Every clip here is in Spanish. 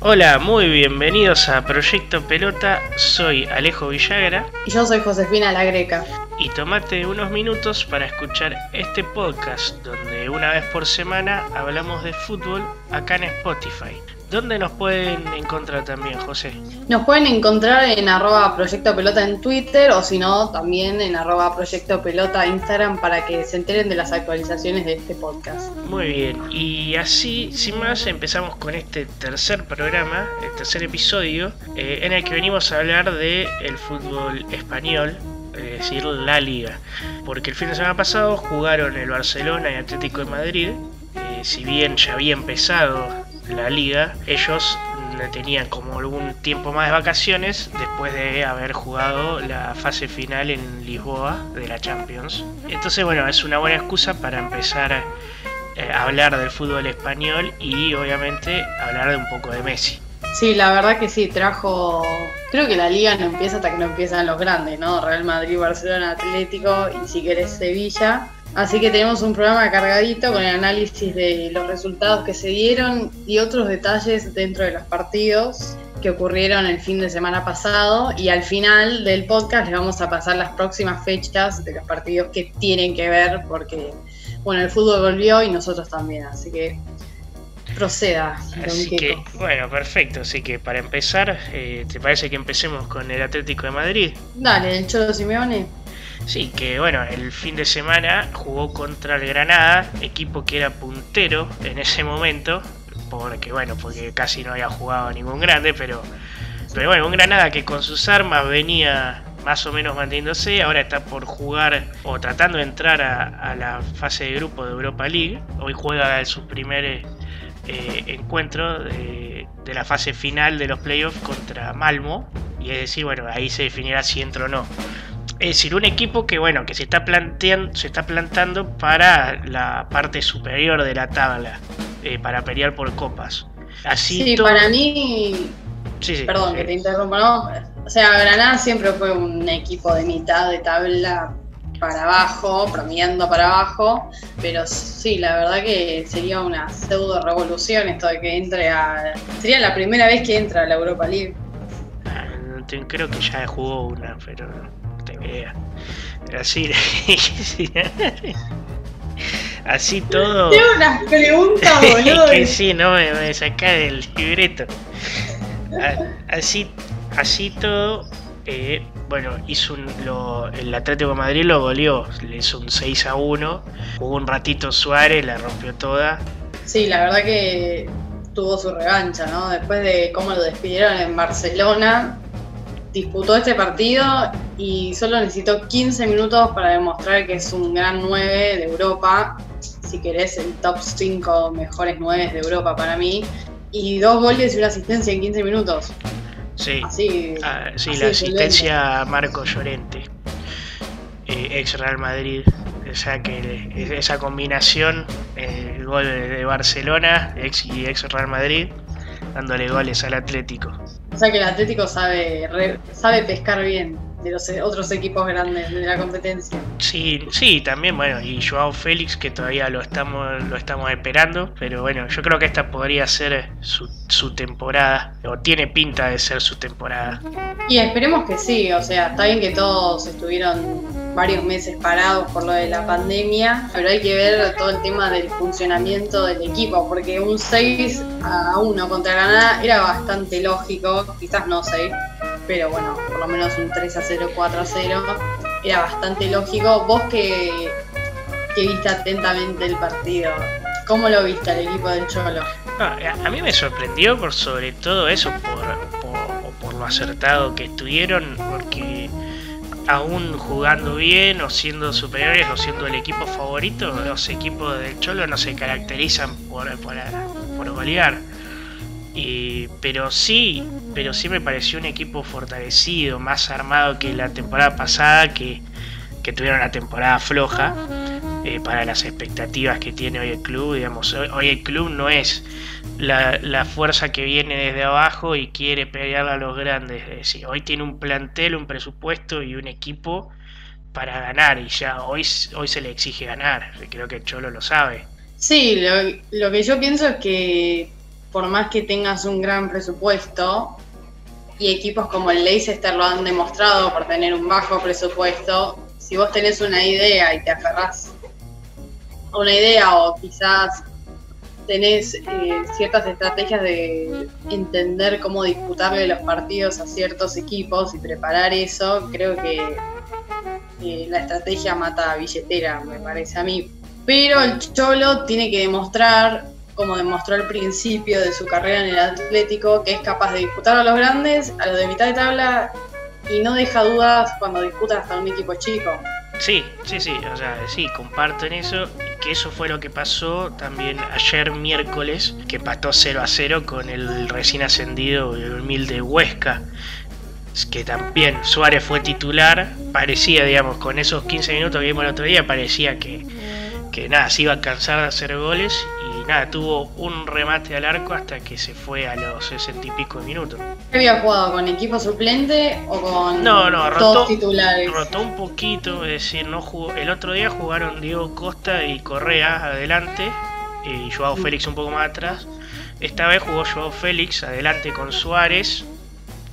Hola, muy bienvenidos a Proyecto Pelota. Soy Alejo Villagra. Y yo soy Josefina La Greca. Y tomate unos minutos para escuchar este podcast donde una vez por semana hablamos de fútbol acá en Spotify. ¿Dónde nos pueden encontrar también, José? Nos pueden encontrar en arroba Proyecto Pelota en Twitter o si no, también en arroba Proyecto Pelota Instagram para que se enteren de las actualizaciones de este podcast. Muy bien, y así, sin más, empezamos con este tercer programa, el tercer episodio, eh, en el que venimos a hablar de el fútbol español, es decir, la liga. Porque el fin de semana pasado jugaron el Barcelona y Atlético de Madrid, eh, si bien ya había empezado la liga, ellos tenían como algún tiempo más de vacaciones después de haber jugado la fase final en Lisboa de la Champions. Entonces, bueno, es una buena excusa para empezar eh, a hablar del fútbol español y obviamente hablar de un poco de Messi. Sí, la verdad que sí, trajo. Creo que la liga no empieza hasta que no empiezan los grandes, ¿no? Real Madrid, Barcelona, Atlético y si querés Sevilla. Así que tenemos un programa cargadito con el análisis de los resultados que se dieron y otros detalles dentro de los partidos que ocurrieron el fin de semana pasado. Y al final del podcast les vamos a pasar las próximas fechas de los partidos que tienen que ver porque, bueno, el fútbol volvió y nosotros también. Así que proceda. Así que, bueno, perfecto. Así que para empezar, eh, ¿te parece que empecemos con el Atlético de Madrid? Dale, el Cholo Simeone. Sí, que bueno, el fin de semana jugó contra el Granada, equipo que era puntero en ese momento, porque bueno, porque casi no había jugado ningún grande, pero, pero bueno, un Granada que con sus armas venía más o menos manteniéndose, ahora está por jugar o tratando de entrar a, la fase de grupo de Europa League, hoy juega su primer eh, encuentro de, de la fase final de los playoffs contra Malmo, y es decir, bueno, ahí se definirá si entra o no. Es decir, un equipo que bueno, que se está planteando, se está plantando para la parte superior de la tabla, eh, para pelear por copas. Así sí, para mí. Sí, sí, Perdón que te interrumpa, ¿no? O sea, Granada siempre fue un equipo de mitad de tabla para abajo, promediando para abajo, pero sí, la verdad que sería una pseudo revolución esto de que entre a. Sería la primera vez que entra a la Europa League. Ah, creo que ya jugó una, pero Así, así todo. Tengo unas preguntas, boludo. que sí, no me, me saca del libreto. Así, así todo. Eh, bueno, hizo un, lo, el Atlético de Madrid lo goleó, le hizo un 6 a 1. Jugó un ratito Suárez, la rompió toda. Sí, la verdad que tuvo su revancha, ¿no? Después de cómo lo despidieron en Barcelona, disputó este partido y solo necesitó 15 minutos para demostrar que es un gran 9 de Europa, si querés el top 5 mejores 9 de Europa para mí, y dos goles y una asistencia en 15 minutos. Sí, ah, sí la asistencia a Marco Llorente, eh, ex Real Madrid. O sea que esa combinación, el gol de Barcelona, ex y ex Real Madrid, dándole goles al Atlético. O sea que el Atlético sabe, sabe pescar bien de los otros equipos grandes de la competencia. Sí, sí, también, bueno, y Joao Félix que todavía lo estamos, lo estamos esperando, pero bueno, yo creo que esta podría ser su, su temporada, o tiene pinta de ser su temporada. Y esperemos que sí, o sea, está bien que todos estuvieron varios meses parados por lo de la pandemia, pero hay que ver todo el tema del funcionamiento del equipo, porque un 6 a 1 contra Granada era bastante lógico, quizás no 6, pero bueno, por lo menos un 3 a 0, 4 a 0, era bastante lógico. Vos que, que viste atentamente el partido, ¿cómo lo viste al equipo del Cholo? a, mí me sorprendió por sobre todo eso, por, por, por lo acertado que estuvieron, porque aún jugando bien o siendo superiores o siendo el equipo favorito, los equipos del Cholo no se caracterizan por, por, golear. Pero sí, pero sí me pareció un equipo fortalecido, más armado que la temporada pasada, que, tuvieron una temporada floja. eh, para las expectativas que tiene hoy el club. Digamos, hoy, el club no es la, fuerza que viene desde abajo y quiere pelear a los grandes. Es decir, hoy tiene un plantel, un presupuesto y un equipo para ganar y ya hoy, hoy se le exige ganar. Creo que Cholo lo sabe. Sí, lo, que yo pienso es que por más que tengas un gran presupuesto, y equipos como el Leicester lo han demostrado por tener un bajo presupuesto, si vos tenés una idea y te aferrás a una idea o quizás tenés eh, ciertas estrategias de entender cómo disputarle los partidos a ciertos equipos y preparar eso, creo que eh, la estrategia mata billetera, me parece a mí. Pero el Cholo tiene que demostrar, como demostró al principio de su carrera en el Atlético, que es capaz de disputar a los grandes, a los de mitad de tabla, y no deja dudas cuando disputa hasta un equipo chico. Sí, sí, sí, o sea, sí, comparto en eso, que eso fue lo que pasó también ayer miércoles, que empató 0 a 0 con el recién ascendido el humilde Huesca, que también Suárez fue titular, parecía, digamos, con esos 15 minutos que vimos el otro día, parecía que que nada, se iba a cansar de hacer goles nada, tuvo un remate al arco hasta que se fue a los sesenta y pico de minutos. ¿Había jugado con equipo suplente o con no, no, rotó, titulares? Rotó un poquito, es decir, no jugó. El otro día jugaron Diego Costa y Correa adelante y Joao mm. Félix un poco más atrás. Esta vez jugó Joao Félix adelante con Suárez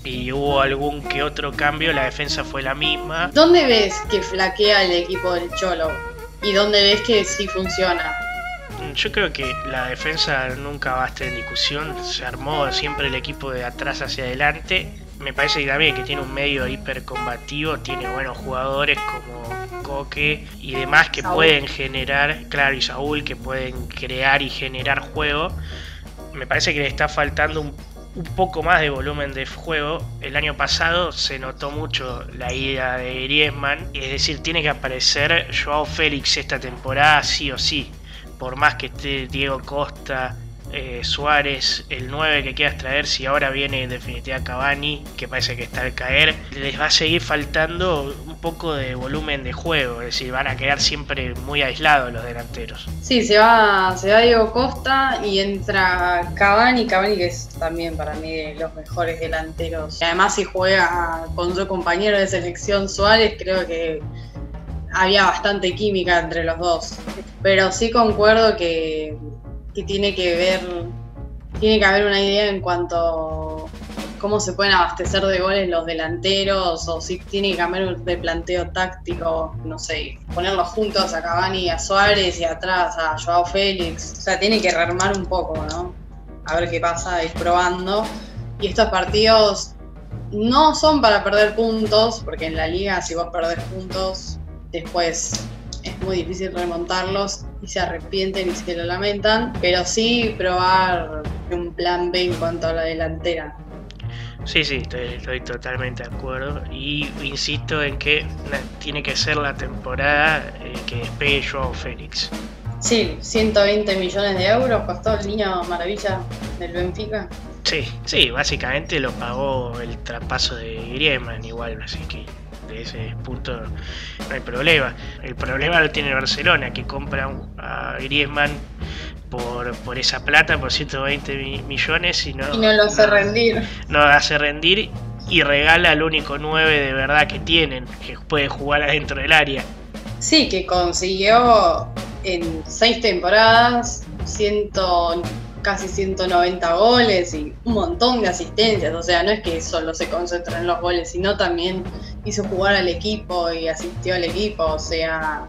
y hubo algún que otro cambio, la defensa fue la misma. ¿Dónde ves que flaquea el equipo del Cholo? y dónde ves que sí funciona. Yo creo que la defensa nunca va a estar en discusión. Se armó siempre el equipo de atrás hacia adelante. Me parece que también que tiene un medio hipercombativo, tiene buenos jugadores como Coque y demás que pueden generar, claro, y Saúl, que pueden crear y generar juego. Me parece que le está faltando un un poco más de volumen de juego. El año pasado se notó mucho la ida de Griezmann, es decir, tiene que aparecer Joao Félix esta temporada sí o sí. Por más que esté Diego Costa, eh, Suárez, el 9 que quieras traer, si ahora viene en definitiva Cavani, que parece que está al caer, les va a seguir faltando un poco de volumen de juego, es decir, van a quedar siempre muy aislados los delanteros. Sí, se va, se va Diego Costa y entra Cavani, Cavani que es también para mí de los mejores delanteros. Además si juega con su compañero de selección Suárez, creo que había bastante química entre los dos. Pero sí concuerdo que tiene que ver, tiene que haber una idea en cuanto cómo se pueden abastecer de goles los delanteros o si tiene que cambiar de planteo táctico, no sé, ponerlos juntos a Cavani y a Suárez y atrás a Joao Félix. O sea, tiene que rearmar un poco, ¿no? A ver qué pasa, ir probando. Y estos partidos no son para perder puntos, porque en la liga si vos perdés puntos, después es muy difícil remontarlos y se arrepienten y se lo lamentan, pero sí probar un plan B en cuanto a la delantera. Sí, sí, estoy, totalmente de acuerdo. Y insisto en que tiene que ser la temporada eh, que despegue Joao Félix. Sí, 120 millones de euros costó el niño maravilla del Benfica. Sí, sí, básicamente lo pagó el traspaso de Griezmann igual, así que ese punto no hay problema. El problema lo tiene Barcelona, que compra a Griezmann por, por esa plata, por 120 millones, y no, y no lo hace rendir. No lo hace rendir y regala al único 9 de verdad que tienen, que puede jugar adentro del área. Sí, que consiguió en seis temporadas ciento casi 190 goles y un montón de asistencias. O sea, no es que solo se concentra en los goles, sino también hizo jugar al equipo y asistió al equipo. O sea,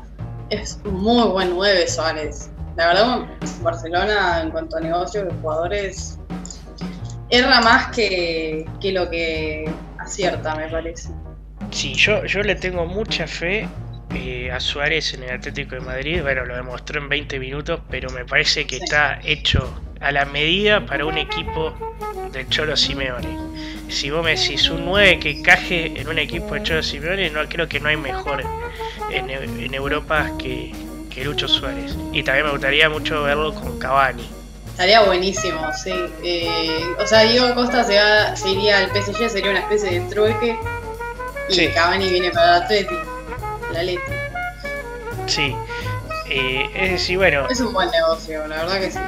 es muy buen 9 Suárez. La verdad, Barcelona en cuanto a negocio de jugadores erra más que, que lo que acierta, me parece. Sí, yo, yo le tengo mucha fe eh, a Suárez en el Atlético de Madrid. Bueno, lo demostró en 20 minutos, pero me parece que está hecho a la medida para un equipo del Cholo Simeone. Si vos me decís un 9 que caje en un equipo de Cholo Simeone, no creo que no hay mejor en, Europa que, que, Lucho Suárez. Y también me gustaría mucho verlo con Cavani. Estaría buenísimo, sí. Eh, o sea, Diego Costa se, va, se iría al PSG, sería una especie de trueque. Y Cavani viene para el Atlético. Sí. Eh, es decir, bueno. Es un buen negocio, la verdad que sí.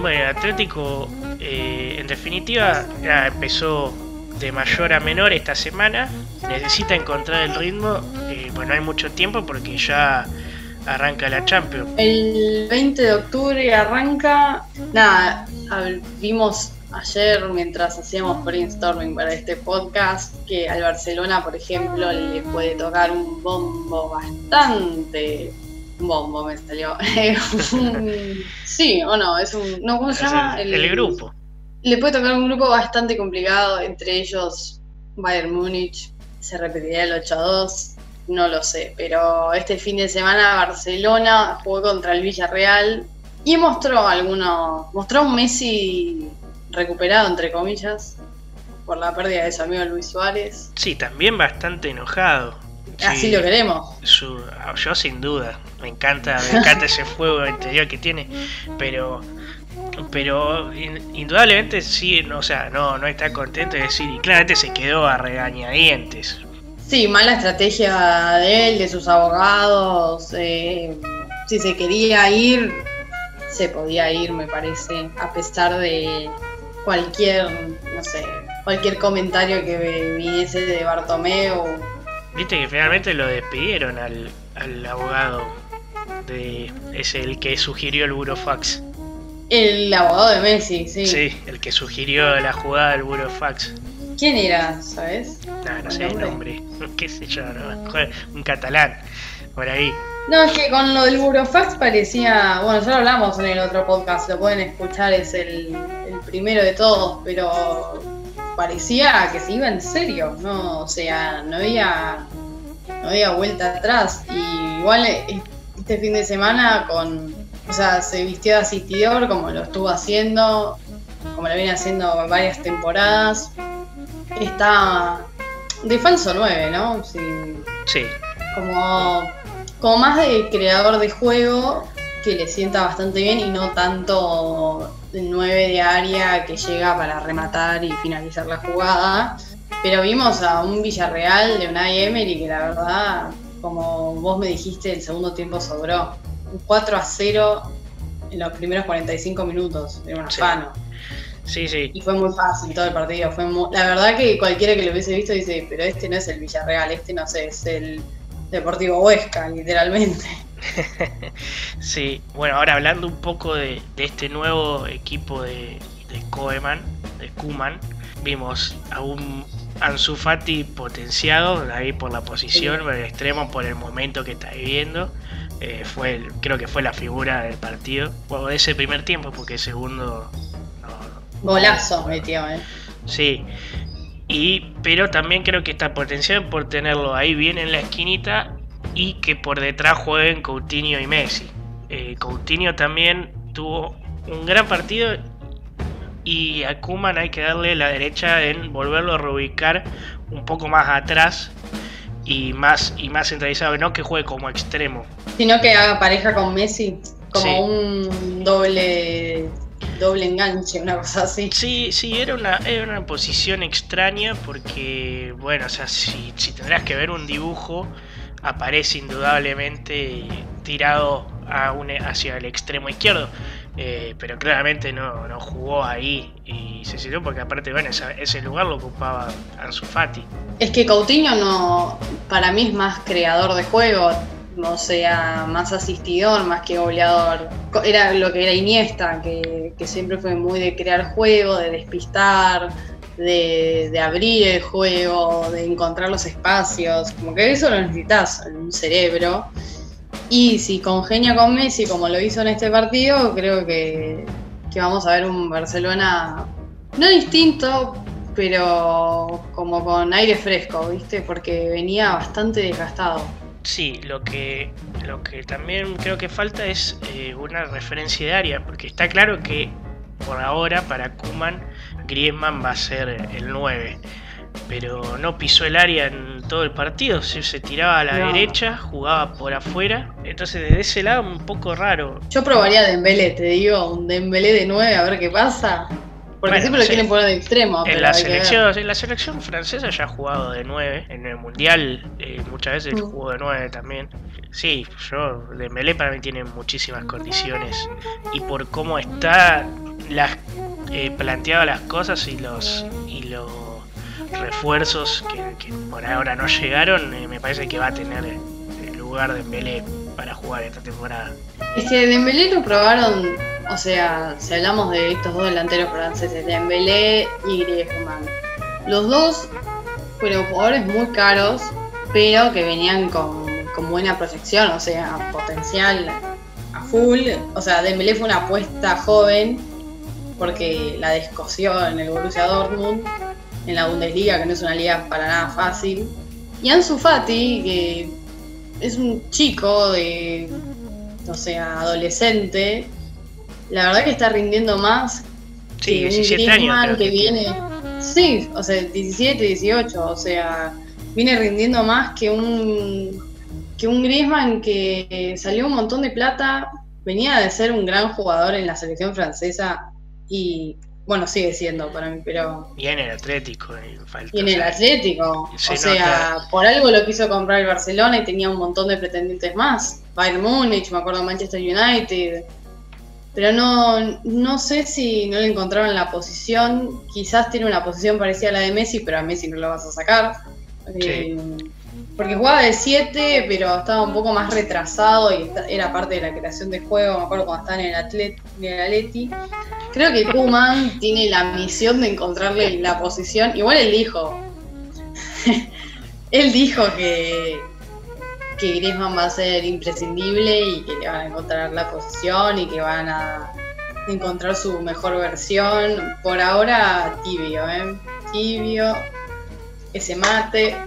Bueno, Atlético, eh, en definitiva, ya empezó de mayor a menor esta semana. Necesita encontrar el ritmo. Eh, bueno, hay mucho tiempo porque ya arranca la Champions. El 20 de octubre arranca. Nada, vimos ayer mientras hacíamos brainstorming para este podcast que al Barcelona, por ejemplo, le puede tocar un bombo bastante. Un bombo me salió. sí, o no, es un. No, ¿Cómo se llama? El, grupo. Le puede tocar un grupo bastante complicado, entre ellos Bayern Múnich. Se repetiría el 8-2 no lo sé, pero este fin de semana Barcelona jugó contra el Villarreal y mostró algunos, mostró un Messi recuperado entre comillas por la pérdida de su amigo Luis Suárez. Sí, también bastante enojado. Así lo queremos. yo sin duda, me encanta, me encanta ese fuego interior que tiene, pero pero indudablemente sí, o sea, no, no está contento de decir, y claramente se quedó a regañadientes, Sí, mala estrategia de él, de sus abogados. Eh, si se quería ir, se podía ir, me parece, a pesar de cualquier, no sé, cualquier comentario que viniese de Bartomeu. Viste que finalmente lo despidieron al, al abogado de es el que sugirió el burofax. El abogado de Messi, sí. Sí, el que sugirió la jugada del burofax. ¿Quién era, sabes? No, no sé el nombre. ¿Qué sé yo? Un catalán, por ahí. No, es que con lo del Burofax parecía. Bueno, ya lo hablamos en el otro podcast, lo pueden escuchar, es el, primero de todos, pero parecía que se iba en serio, ¿no? O sea, no había, no había vuelta atrás. Y igual este fin de semana con. O sea, se vistió de asistidor como lo estuvo haciendo, como lo viene haciendo varias temporadas está de falso 9, ¿no? Sí. sí. Como, como más de creador de juego que le sienta bastante bien y no tanto el 9 de área que llega para rematar y finalizar la jugada. Pero vimos a un Villarreal de una Emery que la verdad, como vos me dijiste, el segundo tiempo sobró. Un 4 a 0 en los primeros 45 minutos, era un afano. Sí, sí. Y fue muy fácil todo el partido. Fue La verdad que cualquiera que lo hubiese visto dice, pero este no es el Villarreal, este no sé, es el Deportivo Huesca, literalmente. sí, bueno, ahora hablando un poco de, este nuevo equipo de, de Koeman, de Kuman, vimos a un Ansu Fati potenciado ahí por la posición, por el extremo, por el momento que está viviendo. Eh, fue creo que fue la figura del partido, bueno, de ese primer tiempo, porque el segundo Golazo metió, ¿eh? Sí. Y, pero también creo que está potenciado por tenerlo ahí bien en la esquinita y que por detrás jueguen Coutinho y Messi. Eh, Coutinho también tuvo un gran partido y a Kuman hay que darle la derecha en volverlo a reubicar un poco más atrás y más y más centralizado, no que juegue como extremo. Sino que haga pareja con Messi, como un doble doble enganche, una cosa así. Sí, sí, era una, era una posición extraña porque, bueno, o sea, si, si tendrás que ver un dibujo, aparece indudablemente tirado a un, hacia el extremo izquierdo. Eh, pero claramente no, no, jugó ahí y se sirvió porque aparte bueno ese, lugar lo ocupaba Ansu Fati. Es que Coutinho no para mí es más creador de juego, no sea más asistidor, más que goleador. Era lo que era Iniesta, que, siempre fue muy de crear juego, de despistar, de, abrir el juego, de encontrar los espacios. Como que eso lo necesitas un cerebro. Y si congenia con Messi como lo hizo en este partido, creo que, que vamos a ver un Barcelona no distinto, pero como con aire fresco, ¿viste? Porque venía bastante desgastado. Sí, lo que, lo que también creo que falta es eh, una referencia de área, porque está claro que por ahora para Kuman Griezmann va a ser el 9, pero no pisó el área en todo el partido, se, se tiraba a la derecha, jugaba por afuera, entonces desde ese lado un poco raro. Yo probaría Dembélé, te digo, un Dembélé de 9 a ver qué pasa. Porque siempre lo quieren poner de extremo. En, la selección, en la selección francesa ya ha jugado de 9. En el mundial eh, muchas veces mm. jugó de 9 también. Sí, yo, Dembélé para mí tiene muchísimas condiciones. Y por cómo está las, eh, planteado las cosas y los, y los refuerzos que, por ahora no llegaron, eh, me parece que va a tener el lugar de Dembélé para jugar esta temporada. Es que Dembélé lo probaron, o sea, si hablamos de estos dos delanteros franceses, Dembélé y Griezmann. Los dos fueron jugadores muy caros, pero que venían con, buena proyección, o sea, potencial a full. O sea, Dembélé fue una apuesta joven porque la descoció en el Borussia Dortmund, en la Bundesliga, que no es una liga para nada fácil. Y Ansu Fati, que es un chico de, o sea, adolescente, la verdad que está rindiendo más sí, que 17 años, que, viene. Sí, o sea, 17, 18, o sea, viene rindiendo más que un que un Griezmann que salió un montón de plata, venía de ser un gran jugador en la selección francesa y bueno, sigue siendo para mí, pero. Y en el Atlético, eh, Y en el Atlético. o sea, por algo lo quiso comprar el Barcelona y tenía un montón de pretendientes más. Bayern Múnich, me acuerdo Manchester United. Pero no, no sé si no le encontraron la posición. Quizás tiene una posición parecida a la de Messi, pero a Messi no lo vas a sacar. Eh, porque jugaba de 7, pero estaba un poco más retrasado y era parte de la creación de juego. Me acuerdo cuando estaba en el, atlet, Atleti. Creo que Kuman tiene la misión de encontrarle la posición. Igual él dijo. él dijo que, que Griezmann va a ser imprescindible y que le van a encontrar la posición y que van a encontrar su mejor versión. Por ahora, tibio, ¿eh? Tibio. Que se mate.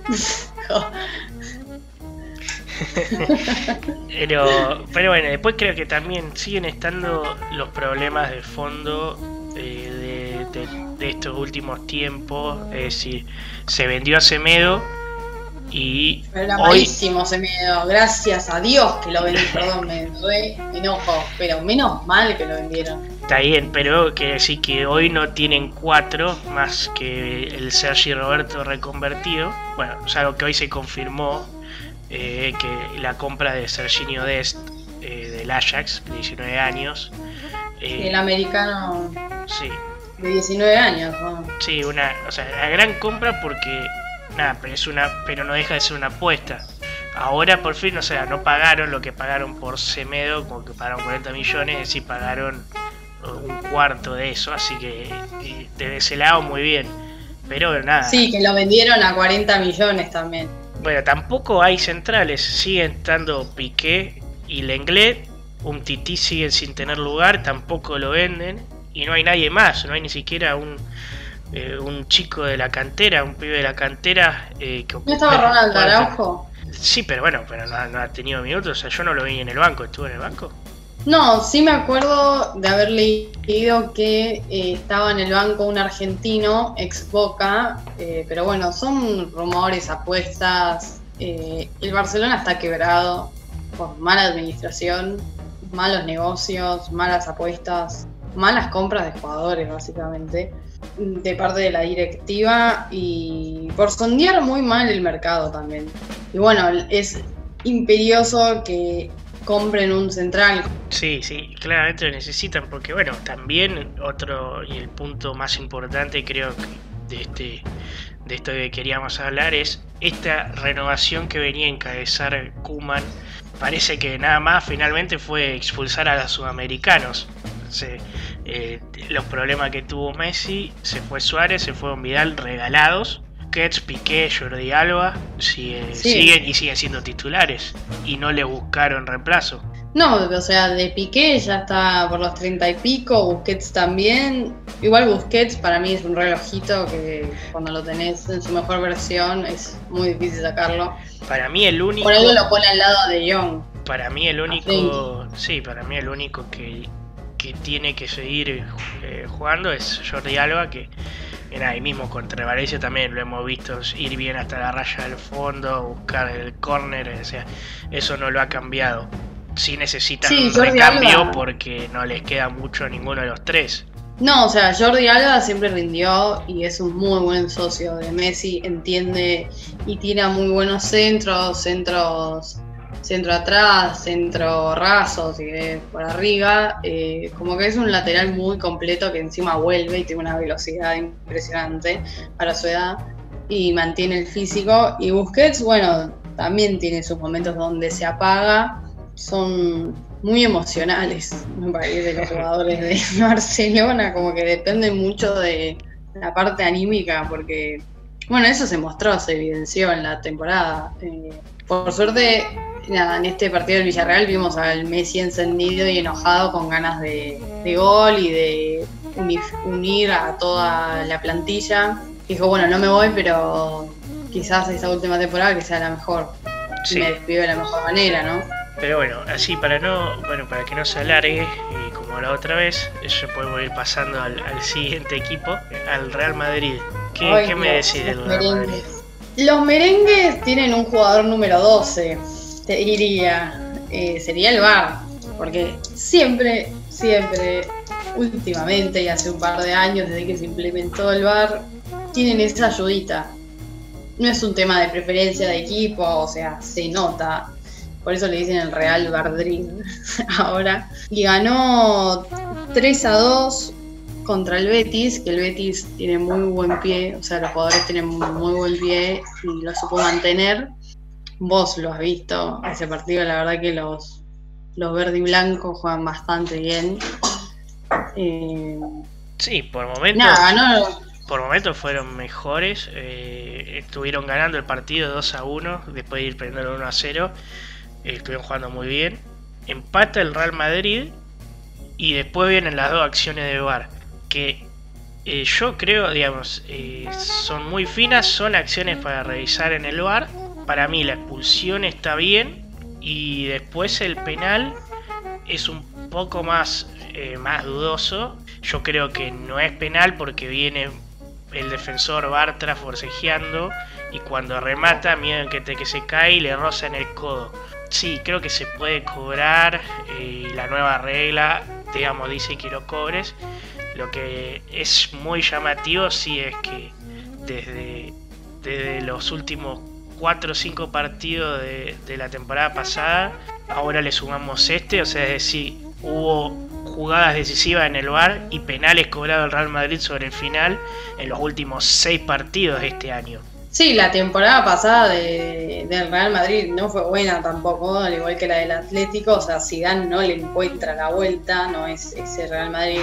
pero, pero bueno, después creo que también siguen estando los problemas de fondo eh, de, estos últimos tiempos. Es decir, se vendió a Semedo y. Era hoy... Semedo, gracias a Dios que lo vendieron, perdón, me re enojo, pero menos mal que lo vendieron. Está bien, pero que decir que hoy no tienen cuatro más que el Sergi Roberto reconvertido. Bueno, o sea, que hoy se confirmó eh, que la compra de Serginho Dest eh, del Ajax, de 19 años. Eh, el americano. Sí. De 19 años, Sí, una, o sea, la gran compra porque nada, pero es una, pero no deja de ser una apuesta. Ahora por fin, o sea, no pagaron lo que pagaron por Semedo, como que pagaron 40 millones, y pagaron un cuarto de eso, así que desde ese lado muy bien. Pero nada. Sí, que lo vendieron a 40 millones también. Bueno, tampoco hay centrales, siguen estando Piqué y Lenglet, un Tití sigue sin tener lugar, tampoco lo venden y no hay nadie más, no hay ni siquiera un, eh, un chico de la cantera, un pibe de la cantera. Eh, que ¿No estaba Ronald Araujo? Sí, pero bueno, pero no, ha tenido minutos, o sea, yo no lo vi en el banco, ¿estuvo en el banco? No, sí me acuerdo de haber leído que eh, estaba en el banco un argentino, ex Boca, eh, pero bueno, son rumores, apuestas. Eh, el Barcelona está quebrado por mala administración, malos negocios, malas apuestas, malas compras de jugadores, básicamente, de parte de la directiva y por sondear muy mal el mercado también. Y bueno, es imperioso que compren un central. Sí, sí, claramente lo necesitan porque bueno, también otro y el punto más importante creo que de este de esto que queríamos hablar es esta renovación que venía a encabezar Kuman. Parece que nada más finalmente fue expulsar a los sudamericanos. Eh, los problemas que tuvo Messi, se fue Suárez, se fue Vidal regalados Busquets, Piqué, Jordi Alba siguen, siguen y siguen siendo titulares y no le buscaron reemplazo. No, o sea, de Piqué ya está por los treinta y pico, Busquets también. Igual Busquets para mí es un relojito que cuando lo tenés en su mejor versión es muy difícil sacarlo. Para mí el único... Por algo lo pone al lado de Young. Para mí el único... Sí, para mí el único que, que tiene que seguir eh, jugando es Jordi Alba, que ahí mismo contra Valencia también lo hemos visto ir bien hasta la raya del fondo, buscar el córner, o sea, eso no lo ha cambiado. Sí necesitan un recambio porque no les queda mucho a ninguno de los tres. No, o sea, Jordi Alba siempre rindió y es un muy buen socio de Messi, entiende y tira muy buenos centros, centros centro atrás, centro raso, si por arriba, eh, como que es un lateral muy completo que encima vuelve y tiene una velocidad impresionante para su edad y mantiene el físico. Y Busquets, bueno, también tiene sus momentos donde se apaga, son muy emocionales, me parece, los jugadores de Barcelona, como que dependen mucho de la parte anímica, porque, bueno, eso se mostró, se evidenció en la temporada. Eh, por suerte, en este partido del Villarreal vimos al Messi encendido y enojado con ganas de, gol y de unir, a toda la plantilla. Dijo, bueno, no me voy, pero quizás esta última temporada que sea la mejor. Me despido de la mejor manera, ¿no? Pero bueno, así para no, bueno, para que no se alargue, y como la otra vez, eso podemos ir pasando al, siguiente equipo, al Real Madrid. ¿Qué, me decís del Real Madrid? Los merengues tienen un jugador número 12, te diría. Eh, sería el VAR, porque siempre, siempre, últimamente y hace un par de años desde que se implementó el VAR, tienen esa ayudita. No es un tema de preferencia de equipo, o sea, se nota. Por eso le dicen el Real Madrid ahora. Y ganó 3 a 2 contra el Betis, que el Betis tiene muy buen pie, o sea, los jugadores tienen muy, buen pie y lo supo mantener. Vos lo has visto, ese partido, la verdad que los, los verde y blancos juegan bastante bien. Eh, sí, por momentos. Por momentos fueron mejores. Eh, estuvieron ganando el partido 2 a 1, después de ir perdiendo 1 a 0. Eh, estuvieron jugando muy bien. Empata el Real Madrid y después vienen las dos acciones de VAR que eh, yo creo, digamos, eh, son muy finas, son acciones para revisar en el bar. Para mí la expulsión está bien y después el penal es un poco más, eh, más dudoso. Yo creo que no es penal porque viene el defensor Bartra forcejeando y cuando remata, miedo que, te, que se cae y le roza en el codo. Sí, creo que se puede cobrar. la nueva regla, digamos, dice que lo cobres. Lo que es muy llamativo sí es que desde, desde los últimos 4 o 5 partidos de, la temporada pasada, ahora le sumamos este, o sea, es decir, hubo jugadas decisivas en el bar y penales cobrados al Real Madrid sobre el final en los últimos 6 partidos de este año. Sí, la temporada pasada de, del Real Madrid no fue buena tampoco, al igual que la del Atlético, o sea, Zidane no le encuentra la vuelta, no es ese Real Madrid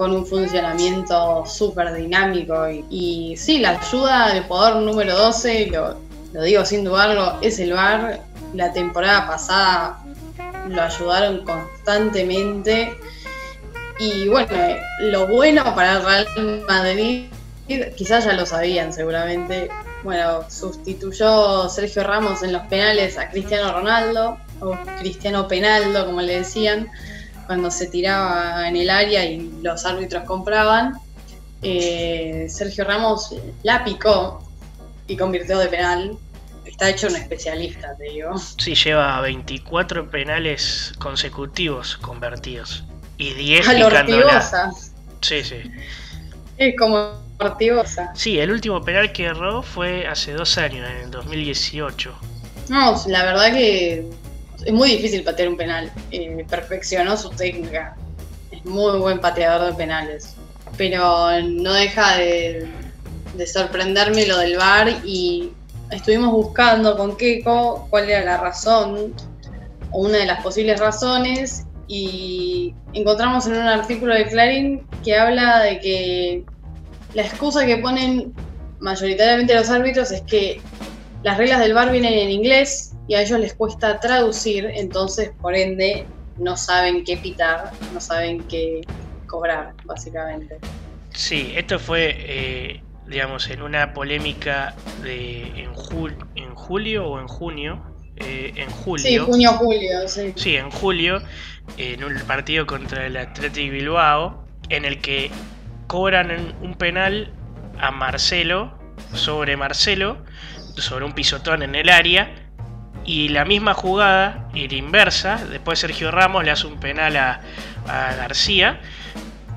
con un funcionamiento súper dinámico. Y, sí, la ayuda del jugador número 12, lo, lo digo sin dudarlo, es el VAR. La temporada pasada lo ayudaron constantemente. Y bueno, lo bueno para el Real Madrid, quizás ya lo sabían seguramente, bueno, sustituyó Sergio Ramos en los penales a Cristiano Ronaldo, o Cristiano Penaldo, como le decían cuando se tiraba en el área y los árbitros compraban. Eh, Sergio Ramos la picó y convirtió de penal. Está hecho un especialista, te digo. Sí, lleva 24 penales consecutivos convertidos. Y 10 a Sí, sí. Es como Ortigosa. Sí, el último penal que erró fue hace dos años, en el 2018. No, la verdad que es muy difícil patear un penal. Perfeccionó su técnica. Es muy buen pateador de penales. Pero no deja de, sorprenderme lo del VAR y estuvimos buscando con Keiko cuál era la razón o una de las posibles razones y encontramos en un artículo de Clarín que habla de que la excusa que ponen mayoritariamente los árbitros es que las reglas del VAR vienen en inglés y a ellos les cuesta traducir, entonces por ende no saben qué pitar, no saben qué cobrar, básicamente. Sí, esto fue, eh, digamos, en una polémica de en, en julio o en junio. Eh, en julio. Sí, junio, julio, sí. Sí, en julio, en un partido contra el Athletic Bilbao, en el que cobran un penal a Marcelo, sobre Marcelo, sobre un pisotón en el área, y la misma jugada, y la inversa, después Sergio Ramos le hace un penal a, García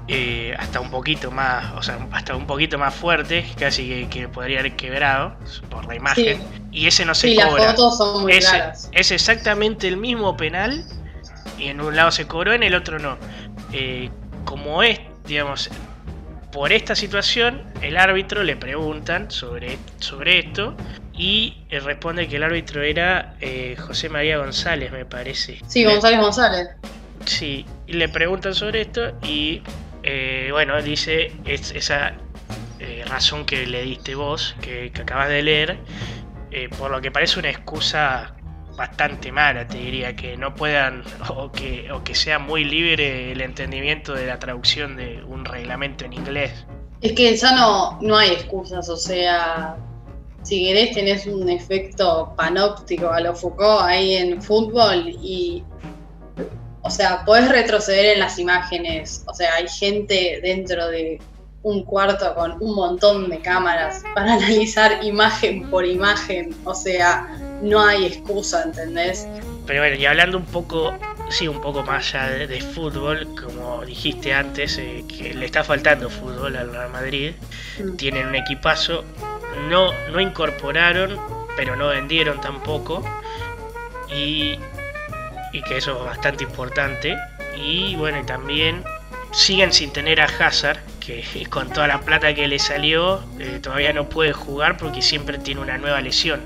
eh, hasta un poquito más, o sea, hasta un poquito más fuerte, casi que, podría haber quebrado por la imagen. Y ese no se sí, cobra. Las fotos son muy es, claras. es exactamente el mismo penal y en un lado se cobró, en el otro no. Eh, como es, digamos, por esta situación, el árbitro le preguntan sobre, sobre esto y responde que el árbitro era eh, José María González, me parece. Sí, González González. Sí, y le preguntan sobre esto y eh, bueno, dice es, esa eh, razón que le diste vos, que, acabas de leer, eh, por lo que parece una excusa bastante mala, te diría, que no puedan o que, o que sea muy libre el entendimiento de la traducción de un reglamento en inglés. Es que ya no, no hay excusas, o sea, si querés tenés un efecto panóptico a lo Foucault ahí en fútbol y o sea, podés retroceder en las imágenes. O sea, hay gente dentro de un cuarto con un montón de cámaras para analizar imagen por imagen. O sea, no hay excusa, ¿entendés? Pero bueno, y hablando un poco, sí, un poco más allá de, fútbol, como dijiste antes, eh, que le está faltando fútbol al Real Madrid. Mm. Tienen un equipazo. No, no incorporaron, pero no vendieron tampoco. Y y que eso es bastante importante. Y bueno, y también siguen sin tener a Hazard, que con toda la plata que le salió eh, todavía no puede jugar porque siempre tiene una nueva lesión.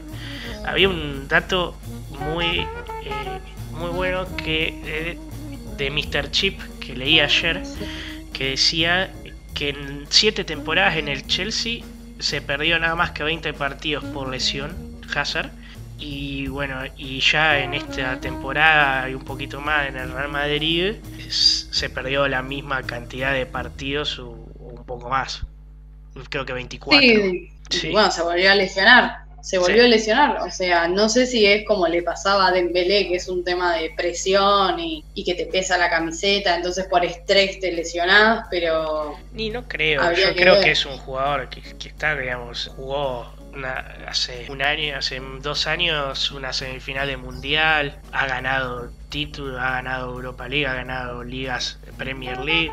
Había un dato muy, eh, muy bueno que eh, de Mr. Chip que leí ayer, que decía que en 7 temporadas en el Chelsea se perdió nada más que 20 partidos por lesión Hazard y bueno, y ya en esta temporada y un poquito más en el Real Madrid se perdió la misma cantidad de partidos o, un poco más. Creo que 24. Sí, bueno, se volvió a lesionar. Se volvió a lesionar. O sea, no sé si es como le pasaba a Dembélé, que es un tema de presión y, que te pesa la camiseta, entonces por estrés te lesionás, pero... Ni no creo. Yo creo que es un jugador que, que está, digamos, jugó hace un año, hace dos años, una semifinal de mundial, ha ganado títulos, ha ganado Europa League, ha ganado ligas Premier League,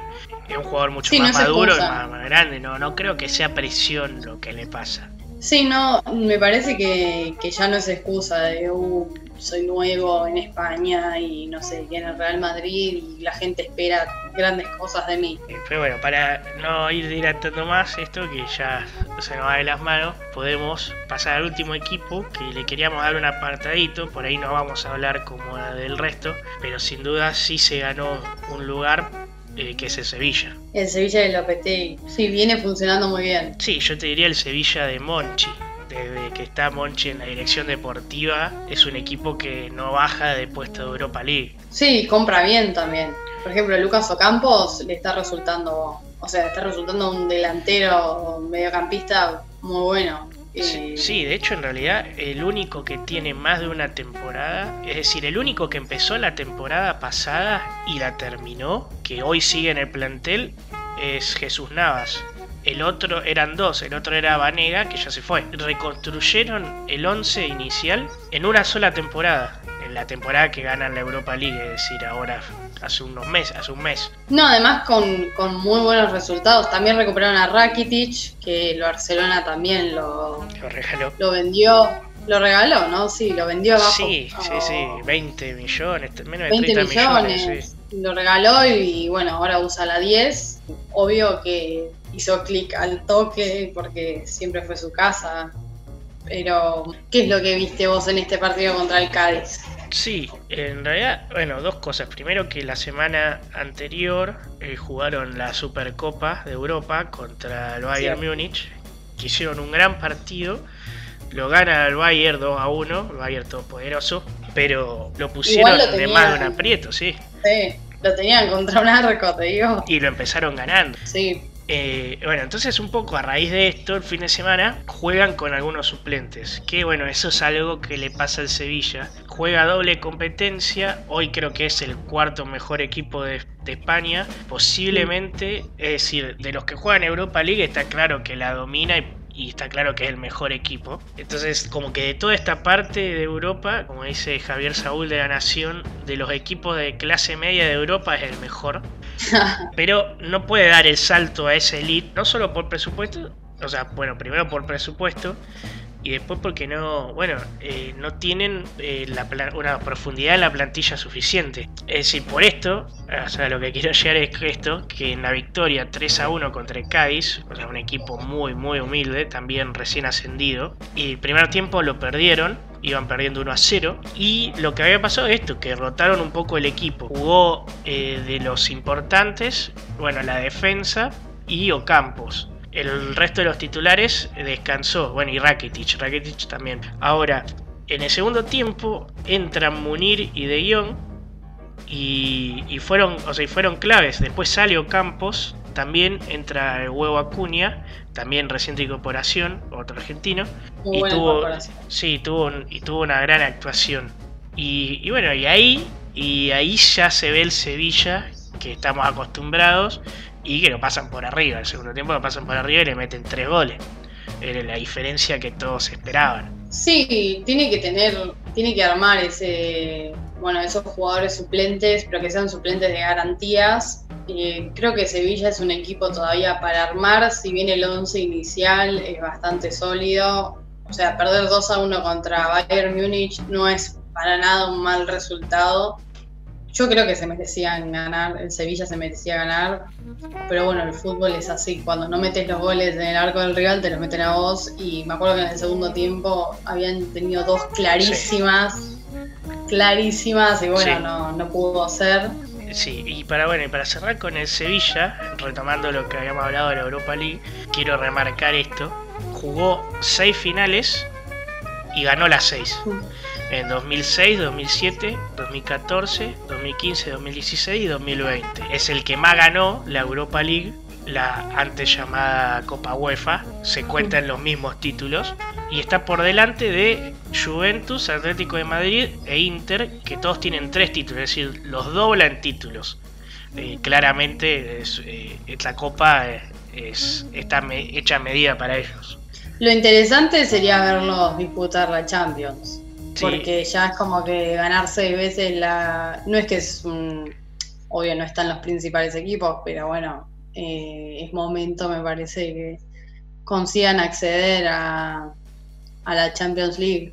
es un jugador mucho más maduro y más, grande, no, no creo que sea presión lo que le pasa. Sí, no, me parece que, que ya no es excusa de, uh, soy nuevo en España y no sé, en el Real Madrid y la gente espera grandes cosas de mí. Eh, pero bueno, para no ir dilatando más esto, que ya se nos va de las manos, podemos pasar al último equipo que le queríamos dar un apartadito, por ahí no vamos a hablar como del resto, pero sin duda sí se ganó un lugar eh, que es el Sevilla. El Sevilla de Lopetegui, sí, viene funcionando muy bien. Sí, yo te diría el Sevilla de Monchi desde que está Monchi en la dirección deportiva, es un equipo que no baja de puesto de Europa League. Sí, compra bien también. Por ejemplo, Lucas Ocampos le está resultando, o sea, está resultando un delantero mediocampista muy bueno. Sí, de hecho en realidad el único que tiene más de una temporada, es decir, el único que empezó la temporada pasada y la terminó, que hoy sigue en el plantel, es Jesús Navas el otro eran dos, el otro era Vanega, que ya se fue. Reconstruyeron el 11 inicial en una sola temporada, en la temporada que ganan la Europa League, es decir, ahora hace unos meses, hace un mes. No, además con, con muy buenos resultados. También recuperaron a Rakitic, que el Barcelona también lo, lo regaló. Lo vendió. Lo regaló, ¿no? Sí, lo vendió abajo. Sí, sí, sí, 20 millones, menos de 30 millones. millones Lo regaló y bueno, ahora usa la 10. Obvio que hizo clic al toque porque siempre fue su casa. Pero, ¿qué es lo que viste vos en este partido contra el Cádiz? Sí, en realidad, bueno, dos cosas. Primero que la semana anterior eh, jugaron la Supercopa de Europa contra el Bayern Múnich, que hicieron un gran partido. Lo gana el Bayern 2 a 1, el Bayern todopoderoso, pero lo pusieron de más de un aprieto, sí. Sí, lo tenían contra un arco, te digo. Y lo empezaron ganando. Sí, eh, bueno, entonces un poco a raíz de esto, el fin de semana, juegan con algunos suplentes. Que bueno, eso es algo que le pasa al Sevilla. Juega doble competencia, hoy creo que es el cuarto mejor equipo de, España. Posiblemente, es decir, de los que juegan Europa League está claro que la domina y y está claro que es el mejor equipo. Entonces, como que de toda esta parte de Europa, como dice Javier Saúl de la Nación, de los equipos de clase media de Europa es el mejor. pero no puede dar el salto a ese elite, no solo por presupuesto, o sea, bueno, primero por presupuesto, y después porque no, bueno, eh, no tienen eh, la una profundidad en la plantilla suficiente. Es decir, por esto, o sea, lo que quiero llegar es esto, que en la victoria 3 a 1 contra el Cádiz, o sea, un equipo muy, muy humilde, también recién ascendido, y el primer tiempo lo perdieron, iban perdiendo 1 a 0. Y lo que había pasado es esto, que rotaron un poco el equipo. Jugó eh, de los importantes, bueno, la defensa y Ocampos. El resto de los titulares descansó. Bueno, y Rakitic, Rakitic también. Ahora, en el segundo tiempo entran Munir y De Jong y, fueron, o sea, fueron claves. Después sale Ocampos, también entra el huevo Acuña, también reciente incorporación, otro argentino. y tuvo, sí, tuvo, y tuvo una gran actuación. Y, y, bueno, y ahí, y ahí ya se ve el Sevilla que estamos acostumbrados y que lo pasan por arriba. El segundo tiempo lo pasan por arriba y le meten tres goles. Era la diferencia que todos esperaban. Sí, tiene que tener, tiene que armar ese, bueno, esos jugadores suplentes, pero que sean suplentes de garantías. creo que Sevilla es un equipo todavía para armar, si bien el 11 inicial es bastante sólido. O sea, perder 2 a 1 contra Bayern Múnich no es para nada un mal resultado. Yo creo que se merecían ganar, el Sevilla se merecía ganar, pero bueno, el fútbol es así, cuando no metes los goles en el arco del rival te los meten a vos y me acuerdo que en el segundo tiempo habían tenido dos clarísimas, clarísimas y bueno, no, no pudo ser. Sí, y para bueno, y para cerrar con el Sevilla, retomando lo que habíamos hablado de la Europa League, quiero remarcar esto. Jugó seis finales y ganó las seis en 2006, 2007, 2014, 2015, 2016 y 2020. Es el que más ganó la Europa League, la antes llamada Copa UEFA. Se cuentan los mismos títulos y está por delante de Juventus, Atlético de Madrid e Inter, que todos tienen tres títulos, es decir, los doblan títulos. Eh, claramente es, eh, esta copa es, está hecha medida para ellos. Lo interesante sería verlos disputar la Champions. Porque ya es como que ganar seis veces la. No es que es un. Obvio, no están los principales equipos, pero bueno, eh, es momento, me parece, que consigan acceder a, a la Champions League.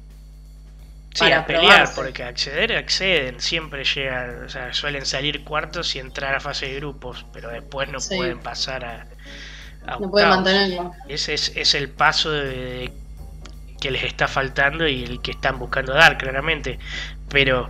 Sí, para pelear, porque acceder, acceden, siempre llegan, o sea, suelen salir cuartos y entrar a fase de grupos, pero después no pueden pasar a, no pueden mantenerlo. Ese es, es el paso de, que les está faltando y el que están buscando dar, claramente. Pero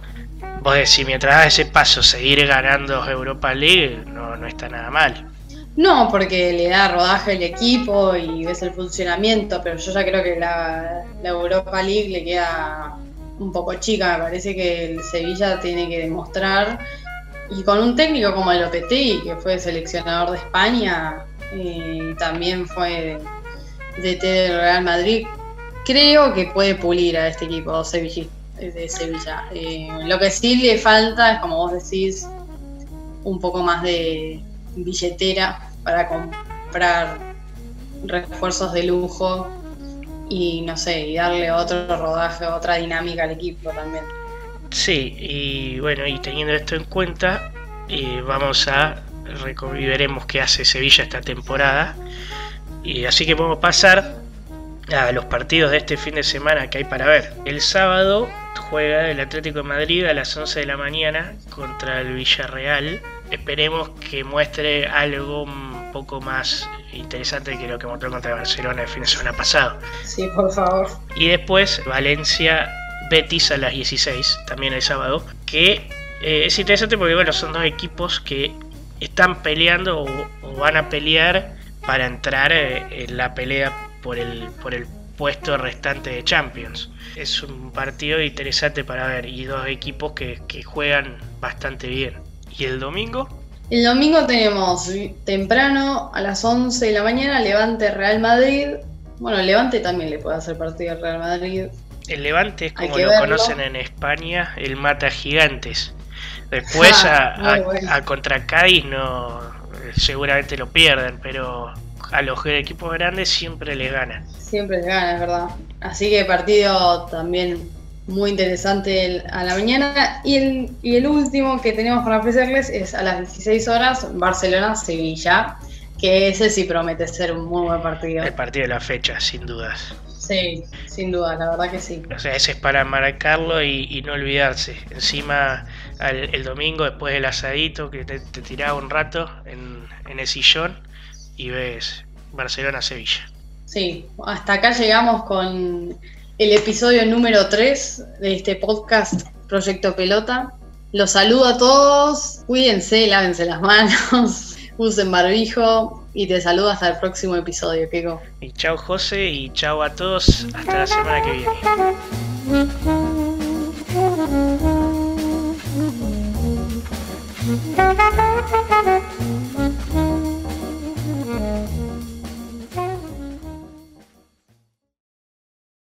vos decís, mientras da ese paso, seguir ganando Europa League no, no está nada mal. No, porque le da rodaje al equipo y ves el funcionamiento, pero yo ya creo que la, Europa League le queda un poco chica. Me parece que el Sevilla tiene que demostrar. Y con un técnico como el Lopetegui, que fue seleccionador de España, y también fue DT del Real Madrid, creo que puede pulir a este equipo de Sevilla. Eh, lo que sí le falta es, como vos decís, un poco más de billetera para comprar refuerzos de lujo y no sé, y darle otro rodaje, otra dinámica al equipo también. Sí, y bueno, y teniendo esto en cuenta, eh, vamos a veremos qué hace Sevilla esta temporada. Y así que podemos pasar a los partidos de este fin de semana que hay para ver. El sábado juega el Atlético de Madrid a las 11 de la mañana contra el Villarreal. Esperemos que muestre algo un poco más interesante que lo que mostró contra Barcelona el fin de semana pasado. Sí, por favor. Y después Valencia Betis a las 16, también el sábado, que eh, es interesante porque bueno, son dos equipos que están peleando o, van a pelear para entrar eh, en la pelea por el, por el puesto restante de Champions. Es un partido interesante para ver y dos equipos que, juegan bastante bien. ¿Y el domingo? El domingo tenemos temprano a las 11 de la mañana Levante Real Madrid. Bueno, Levante también le puede hacer partido al Real Madrid. El Levante es como lo conocen en España, el mata gigantes. Después a, a, contra Cádiz no seguramente lo pierden, pero a los equipos grandes siempre les gana. Siempre les gana, es verdad. Así que partido también muy interesante a la mañana. Y el, y el último que tenemos para ofrecerles es a las 16 horas Barcelona-Sevilla, que ese sí promete ser un muy buen partido. El partido de la fecha, sin dudas. Sí, sin duda, la verdad que sí. O sea, ese es para marcarlo y, no olvidarse. Encima, el domingo, después del asadito, que te, te tiraba un rato en, en el sillón y ves Barcelona-Sevilla. Sí, hasta acá llegamos con el episodio número 3 de este podcast Proyecto Pelota. Los saludo a todos, cuídense, lávense las manos, usen barbijo y te saludo hasta el próximo episodio, Kiko. Y chao José y chao a todos, hasta la semana que viene.